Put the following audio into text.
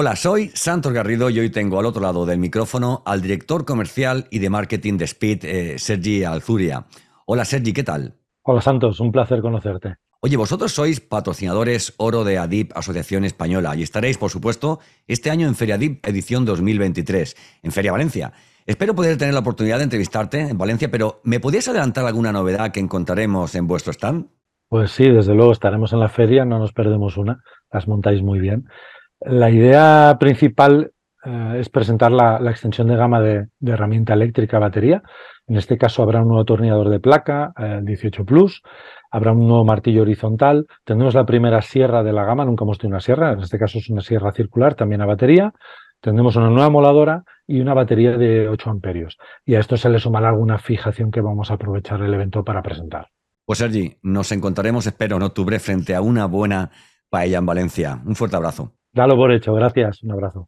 Hola, soy Santos Garrido y hoy tengo al otro lado del micrófono al director comercial y de marketing de Speed, eh, Sergi Alzuria. Hola Sergi, ¿qué tal? Hola Santos, un placer conocerte. Oye, vosotros sois patrocinadores oro de ADIP, Asociación Española, y estaréis, por supuesto, este año en Feria ADIP, edición 2023, en Feria Valencia. Espero poder tener la oportunidad de entrevistarte en Valencia, pero ¿me podías adelantar alguna novedad que encontraremos en vuestro stand? Pues sí, desde luego estaremos en la feria, no nos perdemos una, las montáis muy bien. La idea principal eh, es presentar la, extensión de gama de, herramienta eléctrica batería. En este caso habrá un nuevo atornillador de placa, el 18 Plus, habrá un nuevo martillo horizontal, tendremos la primera sierra de la gama, nunca hemos tenido una sierra, en este caso es una sierra circular, también a batería, tendremos una nueva moladora y una batería de 8 amperios. Y a esto se le sumará alguna fijación que vamos a aprovechar el evento para presentar. Pues Sergi, nos encontraremos, espero, en octubre frente a una buena paella en Valencia. Un fuerte abrazo. Dalo por hecho, gracias, un abrazo.